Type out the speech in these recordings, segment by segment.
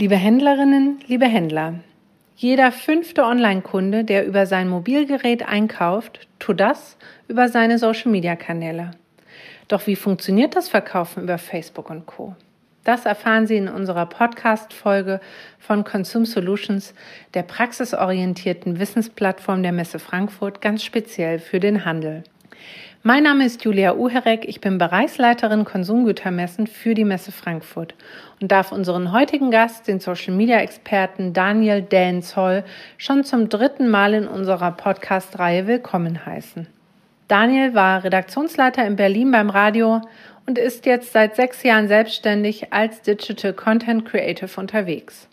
Liebe Händlerinnen, liebe Händler, jeder fünfte Online-Kunde, der über sein Mobilgerät einkauft, tut das über seine Social-Media-Kanäle. Doch wie funktioniert das Verkaufen über Facebook und Co? Das erfahren Sie in unserer Podcast-Folge von Consume Solutions, der praxisorientierten Wissensplattform der Messe Frankfurt, ganz speziell für den Handel. Mein Name ist Julia Uherek, ich bin Bereichsleiterin Konsumgütermessen für die Messe Frankfurt und darf unseren heutigen Gast, den Social Media Experten Daniel Danzoll, schon zum dritten Mal in unserer Podcast-Reihe willkommen heißen. Daniel war Redaktionsleiter in Berlin beim Radio und ist jetzt seit sechs Jahren selbstständig als Digital Content Creative unterwegs.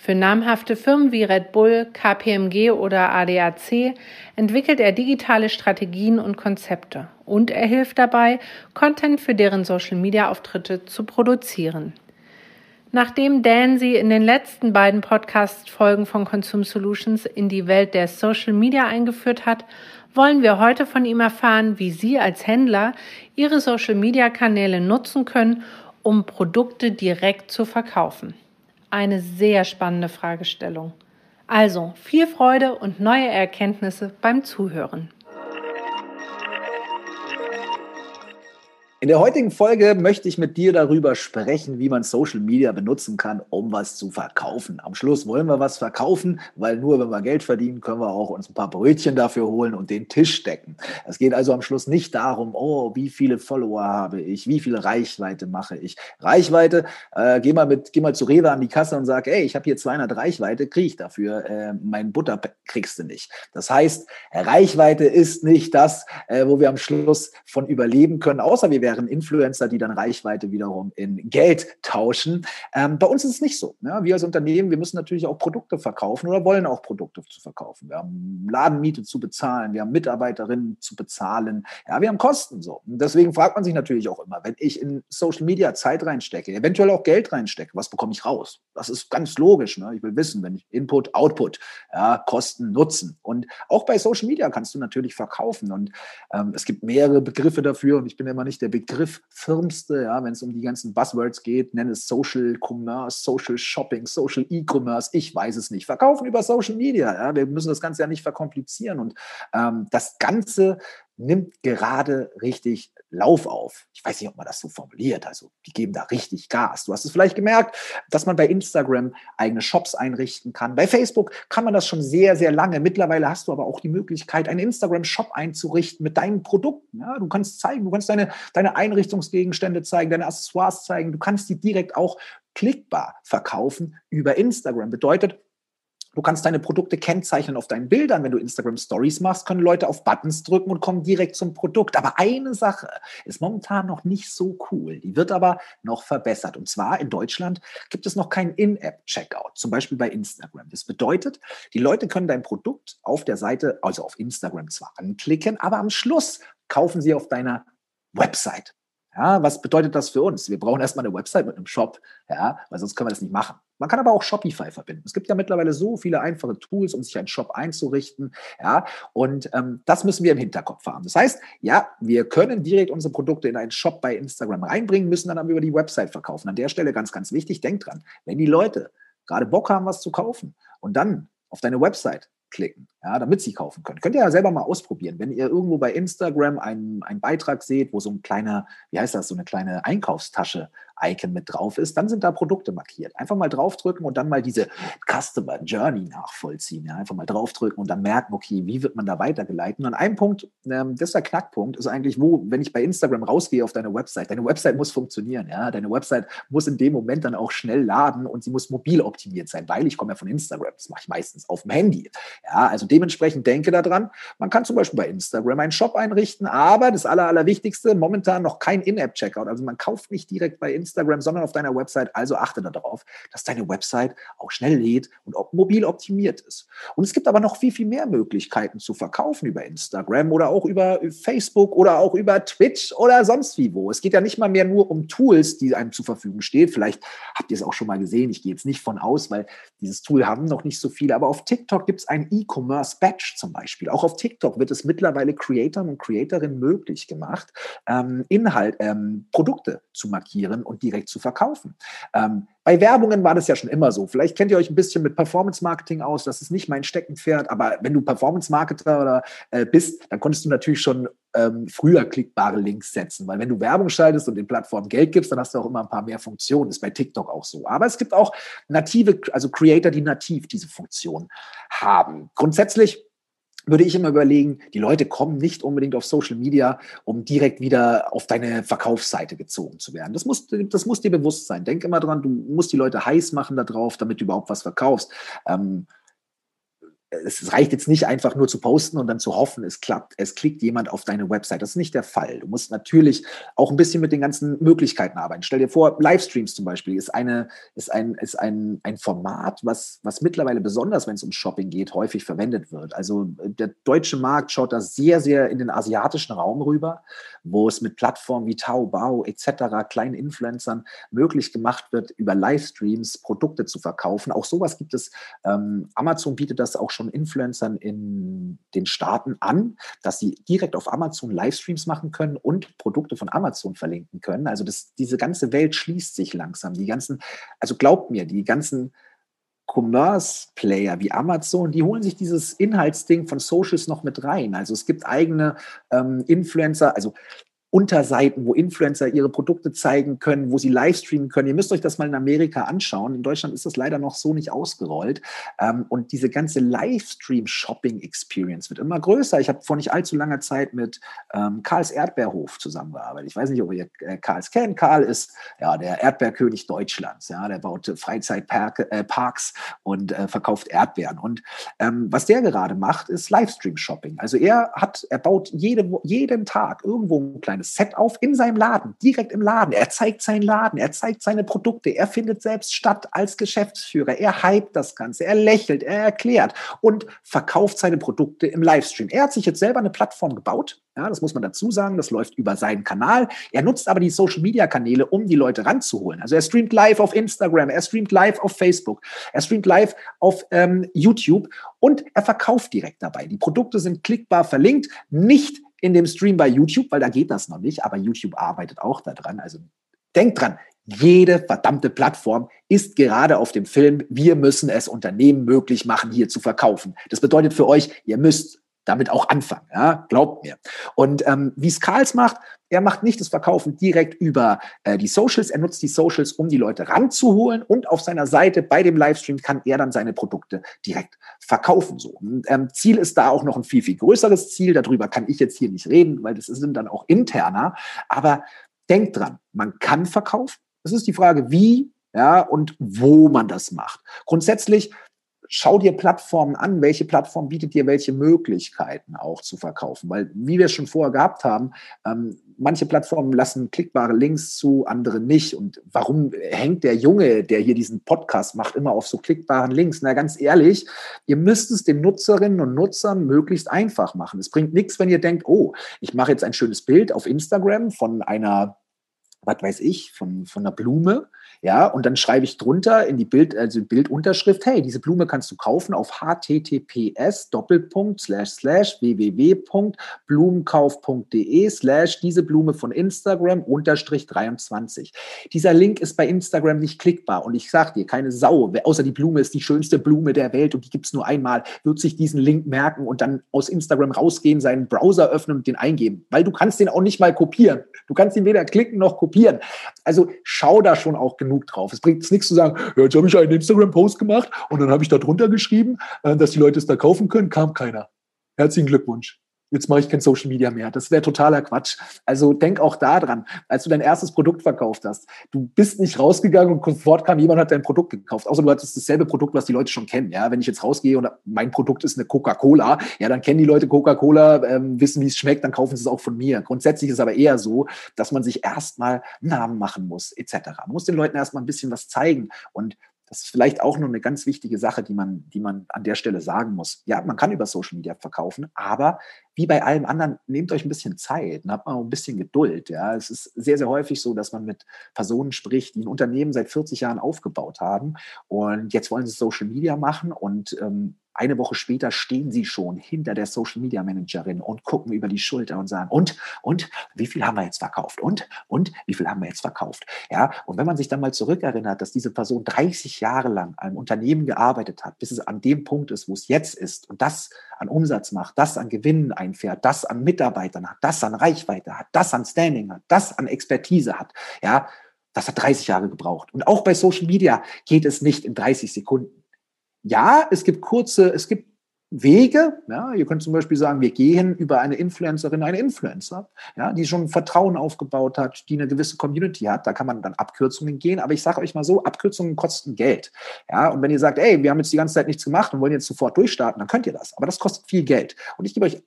Für namhafte Firmen wie Red Bull, KPMG oder ADAC entwickelt er digitale Strategien und Konzepte und er hilft dabei, Content für deren Social-Media-Auftritte zu produzieren. Nachdem Dan sie in den letzten beiden Podcast-Folgen von Consume Solutions in die Welt der Social Media eingeführt hat, wollen wir heute von ihm erfahren, wie Sie als Händler Ihre Social Media Kanäle nutzen können, um Produkte direkt zu verkaufen. Eine sehr spannende Fragestellung. Also viel Freude und neue Erkenntnisse beim Zuhören. In der heutigen Folge möchte ich mit dir darüber sprechen, wie man Social Media benutzen kann, um was zu verkaufen. Am Schluss wollen wir was verkaufen, weil nur wenn wir Geld verdienen, können wir auch uns ein paar Brötchen dafür holen und den Tisch decken. Es geht also am Schluss nicht darum, oh, wie viele Follower habe ich, wie viel Reichweite mache ich. Reichweite, äh, geh mal mit, geh mal zu Rewe an die Kasse und sag, ey, ich habe hier 200 Reichweite, kriege ich dafür, äh, mein Butter kriegst du nicht. Das heißt, Reichweite ist nicht das, äh, wo wir am Schluss von überleben können, außer wir werden wären Influencer, die dann Reichweite wiederum in Geld tauschen. Ähm, bei uns ist es nicht so. Ne? Wir als Unternehmen, wir müssen natürlich auch Produkte verkaufen oder wollen auch Produkte zu verkaufen. Wir haben Ladenmiete zu bezahlen, wir haben Mitarbeiterinnen zu bezahlen, ja, wir haben Kosten so. Und deswegen fragt man sich natürlich auch immer, wenn ich in Social Media Zeit reinstecke, eventuell auch Geld reinstecke, was bekomme ich raus? Das ist ganz logisch. Ne? Ich will wissen, wenn ich Input, Output, ja, Kosten, Nutzen. Und auch bei Social Media kannst du natürlich verkaufen. Und ähm, es gibt mehrere Begriffe dafür und ich bin immer nicht der begriffsfirmste, ja, wenn es um die ganzen Buzzwords geht, nenne es Social Commerce, Social Shopping, Social E-Commerce, ich weiß es nicht. Verkaufen über Social Media, ja, wir müssen das Ganze ja nicht verkomplizieren und ähm, das Ganze nimmt gerade richtig Lauf auf. Ich weiß nicht, ob man das so formuliert. Also die geben da richtig Gas. Du hast es vielleicht gemerkt, dass man bei Instagram eigene Shops einrichten kann. Bei Facebook kann man das schon sehr, sehr lange. Mittlerweile hast du aber auch die Möglichkeit, einen Instagram-Shop einzurichten mit deinen Produkten. Ja, du kannst zeigen, du kannst deine, deine Einrichtungsgegenstände zeigen, deine Accessoires zeigen. Du kannst die direkt auch klickbar verkaufen über Instagram. Bedeutet, Du kannst deine Produkte kennzeichnen auf deinen Bildern. Wenn du Instagram Stories machst, können Leute auf Buttons drücken und kommen direkt zum Produkt. Aber eine Sache ist momentan noch nicht so cool. Die wird aber noch verbessert. Und zwar in Deutschland gibt es noch keinen In-App-Checkout, zum Beispiel bei Instagram. Das bedeutet, die Leute können dein Produkt auf der Seite, also auf Instagram zwar anklicken, aber am Schluss kaufen sie auf deiner Website. Ja, was bedeutet das für uns? Wir brauchen erstmal eine Website mit einem Shop, ja, weil sonst können wir das nicht machen. Man kann aber auch Shopify verbinden. Es gibt ja mittlerweile so viele einfache Tools, um sich einen Shop einzurichten. Ja, und ähm, das müssen wir im Hinterkopf haben. Das heißt, ja, wir können direkt unsere Produkte in einen Shop bei Instagram reinbringen, müssen dann aber über die Website verkaufen. An der Stelle ganz, ganz wichtig, denkt dran, wenn die Leute gerade Bock haben, was zu kaufen und dann auf deine Website klicken, ja, damit sie kaufen können. Könnt ihr ja selber mal ausprobieren. Wenn ihr irgendwo bei Instagram einen, einen Beitrag seht, wo so ein kleiner, wie heißt das, so eine kleine Einkaufstasche Icon mit drauf ist, dann sind da Produkte markiert. Einfach mal draufdrücken und dann mal diese Customer Journey nachvollziehen. Ja? Einfach mal draufdrücken und dann merken, okay, wie wird man da weitergeleitet? Und einem Punkt, ähm, das ist der Knackpunkt, ist eigentlich, wo, wenn ich bei Instagram rausgehe auf deine Website, deine Website muss funktionieren. Ja? Deine Website muss in dem Moment dann auch schnell laden und sie muss mobil optimiert sein, weil ich komme ja von Instagram. Das mache ich meistens auf dem Handy. Ja, also dementsprechend denke daran, man kann zum Beispiel bei Instagram einen Shop einrichten, aber das Aller, Allerwichtigste, momentan noch kein In-App-Checkout. Also man kauft nicht direkt bei Instagram sondern auf deiner Website. Also achte darauf, dass deine Website auch schnell lädt und auch mobil optimiert ist. Und es gibt aber noch viel, viel mehr Möglichkeiten zu verkaufen über Instagram oder auch über Facebook oder auch über Twitch oder sonst wie wo. Es geht ja nicht mal mehr nur um Tools, die einem zur Verfügung stehen. Vielleicht habt ihr es auch schon mal gesehen. Ich gehe jetzt nicht von aus, weil dieses Tool haben noch nicht so viele. Aber auf TikTok gibt es ein E-Commerce Badge zum Beispiel. Auch auf TikTok wird es mittlerweile Creatoren und Creatorinnen möglich gemacht, ähm, Inhalt, ähm, Produkte zu markieren und direkt zu verkaufen. Ähm, Bei Werbungen war das ja schon immer so. Vielleicht kennt ihr euch ein bisschen mit Performance Marketing aus. Das ist nicht mein Steckenpferd, aber wenn du Performance Marketer oder äh, bist, dann konntest du natürlich schon ähm, früher klickbare Links setzen, weil wenn du Werbung schaltest und den Plattformen Geld gibst, dann hast du auch immer ein paar mehr Funktionen. Ist bei TikTok auch so. Aber es gibt auch native, also Creator, die nativ diese Funktion haben. Grundsätzlich würde ich immer überlegen, die Leute kommen nicht unbedingt auf Social Media, um direkt wieder auf deine Verkaufsseite gezogen zu werden. Das muss, das muss dir bewusst sein. Denk immer dran, du musst die Leute heiß machen darauf, damit du überhaupt was verkaufst. Ähm, es reicht jetzt nicht einfach nur zu posten und dann zu hoffen, es klappt, es klickt jemand auf deine Website. Das ist nicht der Fall. Du musst natürlich auch ein bisschen mit den ganzen Möglichkeiten arbeiten. Stell dir vor, Livestreams zum Beispiel ist eine, ist ein, ist ein, ein Format, was, was mittlerweile besonders, wenn es um Shopping geht, häufig verwendet wird. Also der deutsche Markt schaut da sehr, sehr in den asiatischen Raum rüber, wo es mit Plattformen wie Taobao etc., kleinen Influencern möglich gemacht wird, über Livestreams Produkte zu verkaufen. Auch sowas gibt es. Ähm, Amazon bietet das auch schon Influencern in den Staaten an, dass sie direkt auf Amazon Livestreams machen können und Produkte von Amazon verlinken können. Also das, diese ganze Welt schließt sich langsam. Die ganzen, also glaubt mir, die ganzen Commerce-Player wie Amazon, die holen sich dieses Inhaltsding von Socials noch mit rein. Also es gibt eigene ähm, Influencer, also Unterseiten, wo Influencer ihre Produkte zeigen können, wo sie livestreamen können. Ihr müsst euch das mal in Amerika anschauen. In Deutschland ist das leider noch so nicht ausgerollt. Ähm, und diese ganze Livestream-Shopping-Experience wird immer größer. Ich habe vor nicht allzu langer Zeit mit ähm, Karls Erdbeerhof zusammengearbeitet. Ich weiß nicht, ob ihr äh, Karls kennt. Karl ist ja der Erdbeerkönig Deutschlands. Ja, der baut Freizeitparks äh, und äh, verkauft Erdbeeren. Und ähm, was der gerade macht, ist Livestream-Shopping. Also er hat, er baut jede, jeden Tag irgendwo ein kleines kleines Set auf in seinem Laden, direkt im Laden. Er zeigt seinen Laden, er zeigt seine Produkte, er findet selbst statt als Geschäftsführer, er hypt das Ganze, er lächelt, er erklärt und verkauft seine Produkte im Livestream. Er hat sich jetzt selber eine Plattform gebaut, ja, das muss man dazu sagen. Das läuft über seinen Kanal. Er nutzt aber die Social Media Kanäle, um die Leute ranzuholen. Also er streamt live auf Instagram, er streamt live auf Facebook, er streamt live auf ähm, YouTube und er verkauft direkt dabei. Die Produkte sind klickbar verlinkt, nicht in dem Stream bei YouTube, weil da geht das noch nicht, aber YouTube arbeitet auch daran. Also denkt dran, jede verdammte Plattform ist gerade auf dem Film. Wir müssen es Unternehmen möglich machen, hier zu verkaufen. Das bedeutet für euch, ihr müsst damit auch anfangen. Ja? Glaubt mir. Und ähm, wie es Karls macht, er macht nicht das Verkaufen direkt über äh, die Socials. Er nutzt die Socials, um die Leute ranzuholen. Und auf seiner Seite bei dem Livestream kann er dann seine Produkte direkt verkaufen. So. Und, ähm, Ziel ist da auch noch ein viel, viel größeres Ziel. Darüber kann ich jetzt hier nicht reden, weil das sind dann auch interner. Aber denkt dran, man kann verkaufen. Es ist die Frage, wie ja, und wo man das macht. Grundsätzlich schau dir Plattformen an, welche Plattform bietet dir welche Möglichkeiten auch zu verkaufen. Weil, wie wir es schon vorher gehabt haben, ähm, manche Plattformen lassen klickbare Links zu, andere nicht. Und warum hängt der Junge, der hier diesen Podcast macht, immer auf so klickbaren Links? Na, ganz ehrlich, ihr müsst es den Nutzerinnen und Nutzern möglichst einfach machen. Es bringt nichts, wenn ihr denkt, oh, ich mache jetzt ein schönes Bild auf Instagram von einer was weiß ich, von, von einer Blume ja, und dann schreibe ich drunter in die Bild, also Bildunterschrift, hey, diese Blume kannst du kaufen auf https Doppelpunkt slash slash www.blumenkauf.de slash diese Blume von Instagram unterstrich 23. Dieser Link ist bei Instagram nicht klickbar und ich sage dir, keine Sau, außer die Blume ist die schönste Blume der Welt und die gibt es nur einmal, wird sich diesen Link merken und dann aus Instagram rausgehen, seinen Browser öffnen und den eingeben, weil du kannst den auch nicht mal kopieren. Du kannst ihn weder klicken noch kopieren. Also schau da schon auch genug drauf. Es bringt nichts zu sagen, ja, jetzt habe ich einen Instagram-Post gemacht und dann habe ich da drunter geschrieben, äh, dass die Leute es da kaufen können, kam keiner. Herzlichen Glückwunsch jetzt mache ich kein Social Media mehr. Das wäre totaler Quatsch. Also denk auch daran, als du dein erstes Produkt verkauft hast. Du bist nicht rausgegangen und sofort kam jemand hat dein Produkt gekauft. Außer du hattest dasselbe Produkt, was die Leute schon kennen. Ja, wenn ich jetzt rausgehe und mein Produkt ist eine Coca-Cola, ja, dann kennen die Leute Coca-Cola, ähm, wissen, wie es schmeckt, dann kaufen sie es auch von mir. Grundsätzlich ist es aber eher so, dass man sich erstmal Namen machen muss, etc. Man muss den Leuten erstmal ein bisschen was zeigen und das ist vielleicht auch nur eine ganz wichtige Sache, die man, die man an der Stelle sagen muss. Ja, man kann über Social Media verkaufen, aber wie bei allem anderen, nehmt euch ein bisschen Zeit und habt mal ein bisschen Geduld. Ja, es ist sehr, sehr häufig so, dass man mit Personen spricht, die ein Unternehmen seit 40 Jahren aufgebaut haben und jetzt wollen sie Social Media machen und ähm, eine Woche später stehen sie schon hinter der Social Media Managerin und gucken über die Schulter und sagen, und, und, wie viel haben wir jetzt verkauft? Und, und, wie viel haben wir jetzt verkauft? Ja, und wenn man sich dann mal zurückerinnert, dass diese Person 30 Jahre lang an einem Unternehmen gearbeitet hat, bis es an dem Punkt ist, wo es jetzt ist und das an Umsatz macht, das an Gewinnen einfährt, das an Mitarbeitern hat, das an Reichweite hat, das an Standing hat, das an Expertise hat, ja, das hat 30 Jahre gebraucht. Und auch bei Social Media geht es nicht in 30 Sekunden ja, es gibt kurze, es gibt Wege. Ja, ihr könnt zum Beispiel sagen, wir gehen über eine Influencerin, eine Influencer, ja, die schon Vertrauen aufgebaut hat, die eine gewisse Community hat. Da kann man dann Abkürzungen gehen. Aber ich sage euch mal so, Abkürzungen kosten Geld. Ja, und wenn ihr sagt, ey, wir haben jetzt die ganze Zeit nichts gemacht und wollen jetzt sofort durchstarten, dann könnt ihr das. Aber das kostet viel Geld. Und ich gebe euch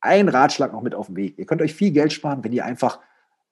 einen Ratschlag noch mit auf den Weg. Ihr könnt euch viel Geld sparen, wenn ihr einfach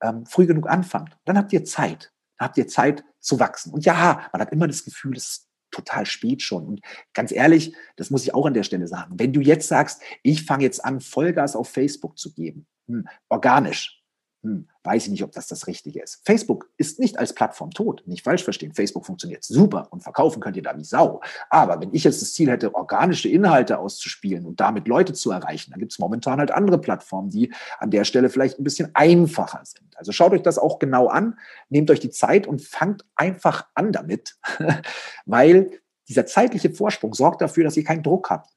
ähm, früh genug anfangt. Dann habt ihr Zeit. Dann habt ihr Zeit zu wachsen. Und ja, man hat immer das Gefühl, es ist total spät schon. Und ganz ehrlich, das muss ich auch an der Stelle sagen, wenn du jetzt sagst, ich fange jetzt an, Vollgas auf Facebook zu geben, hm, organisch, hm, weiß ich nicht, ob das das Richtige ist. Facebook ist nicht als Plattform tot, nicht falsch verstehen. Facebook funktioniert super und verkaufen könnt ihr da wie Sau. Aber wenn ich jetzt das Ziel hätte, organische Inhalte auszuspielen und damit Leute zu erreichen, dann gibt es momentan halt andere Plattformen, die an der Stelle vielleicht ein bisschen einfacher sind. Also schaut euch das auch genau an, nehmt euch die Zeit und fangt einfach an damit, weil dieser zeitliche Vorsprung sorgt dafür, dass ihr keinen Druck habt.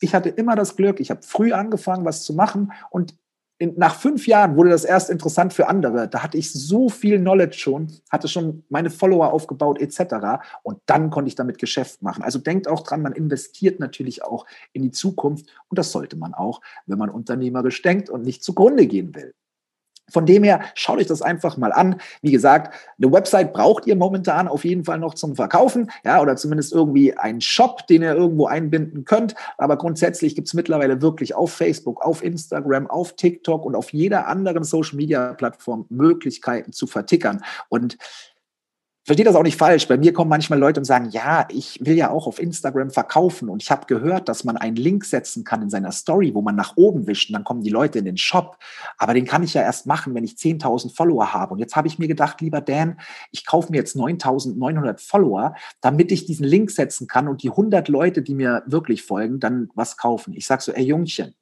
Ich hatte immer das Glück, ich habe früh angefangen, was zu machen und in, nach fünf Jahren wurde das erst interessant für andere. Da hatte ich so viel Knowledge schon, hatte schon meine Follower aufgebaut etc. Und dann konnte ich damit Geschäft machen. Also denkt auch dran, man investiert natürlich auch in die Zukunft. Und das sollte man auch, wenn man unternehmerisch denkt und nicht zugrunde gehen will. Von dem her, schaut euch das einfach mal an. Wie gesagt, eine Website braucht ihr momentan auf jeden Fall noch zum Verkaufen, ja, oder zumindest irgendwie einen Shop, den ihr irgendwo einbinden könnt. Aber grundsätzlich gibt es mittlerweile wirklich auf Facebook, auf Instagram, auf TikTok und auf jeder anderen Social Media Plattform Möglichkeiten zu vertickern. Und versteht das auch nicht falsch. Bei mir kommen manchmal Leute und sagen, ja, ich will ja auch auf Instagram verkaufen und ich habe gehört, dass man einen Link setzen kann in seiner Story, wo man nach oben wischt und dann kommen die Leute in den Shop. Aber den kann ich ja erst machen, wenn ich 10.000 Follower habe. Und jetzt habe ich mir gedacht, lieber Dan, ich kaufe mir jetzt 9.900 Follower, damit ich diesen Link setzen kann und die 100 Leute, die mir wirklich folgen, dann was kaufen. Ich sage so, ey Jungchen,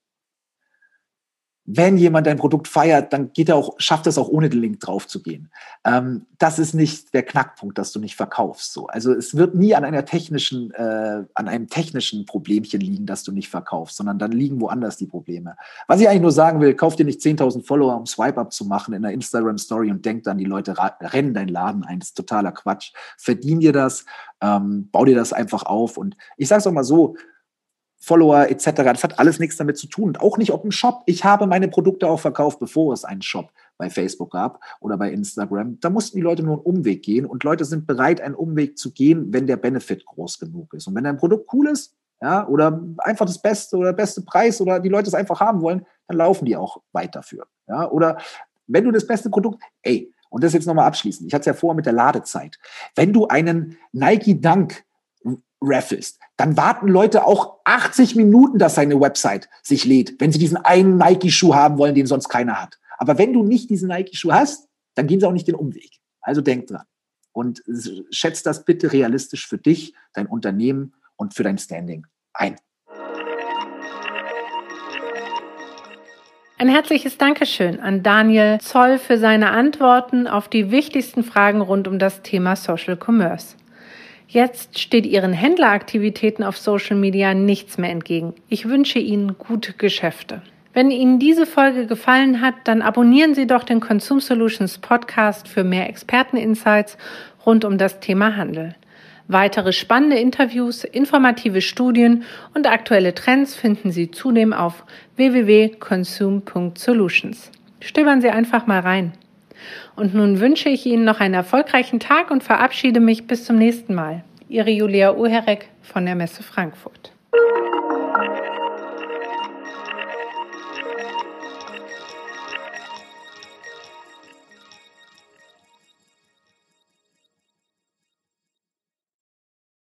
wenn jemand dein Produkt feiert, dann geht er auch, schafft es auch ohne den Link drauf zu gehen. Ähm, das ist nicht der Knackpunkt, dass du nicht verkaufst. So. Also es wird nie an einer technischen, äh, an einem technischen Problemchen liegen, dass du nicht verkaufst, sondern dann liegen woanders die Probleme. Was ich eigentlich nur sagen will, kauf dir nicht 10.000 Follower, um Swipe-Up zu machen in einer Instagram-Story und denk dann, die Leute rennen deinen Laden ein. Das ist totaler Quatsch. Verdien dir das, ähm, bau dir das einfach auf. Und ich sage es auch mal so, Follower etc. Das hat alles nichts damit zu tun. Und auch nicht ob ein Shop. Ich habe meine Produkte auch verkauft, bevor es einen Shop bei Facebook gab oder bei Instagram. Da mussten die Leute nur einen Umweg gehen und Leute sind bereit, einen Umweg zu gehen, wenn der Benefit groß genug ist. Und wenn dein Produkt cool ist, ja, oder einfach das Beste oder beste Preis oder die Leute es einfach haben wollen, dann laufen die auch weit dafür. Ja, oder wenn du das beste Produkt, ey, und das jetzt nochmal abschließend. Ich hatte es ja vorher mit der Ladezeit. Wenn du einen Nike Dunk rafflest, dann warten Leute auch 80 Minuten, dass seine Website sich lädt, wenn sie diesen einen Nike-Schuh haben wollen, den sonst keiner hat. Aber wenn du nicht diesen Nike-Schuh hast, dann gehen sie auch nicht den Umweg. Also denk dran. Und schätzt das bitte realistisch für dich, dein Unternehmen und für dein Standing ein. Ein herzliches Dankeschön an Daniel Zoll für seine Antworten auf die wichtigsten Fragen rund um das Thema Social Commerce. Jetzt steht Ihren Händleraktivitäten auf Social Media nichts mehr entgegen. Ich wünsche Ihnen gute Geschäfte. Wenn Ihnen diese Folge gefallen hat, dann abonnieren Sie doch den Consume Solutions Podcast für mehr Experteninsights rund um das Thema Handel. Weitere spannende Interviews, informative Studien und aktuelle Trends finden Sie zudem auf www.consume.solutions. Stöbern Sie einfach mal rein. Und nun wünsche ich Ihnen noch einen erfolgreichen Tag und verabschiede mich bis zum nächsten Mal. Ihre Julia Uherek von der Messe Frankfurt.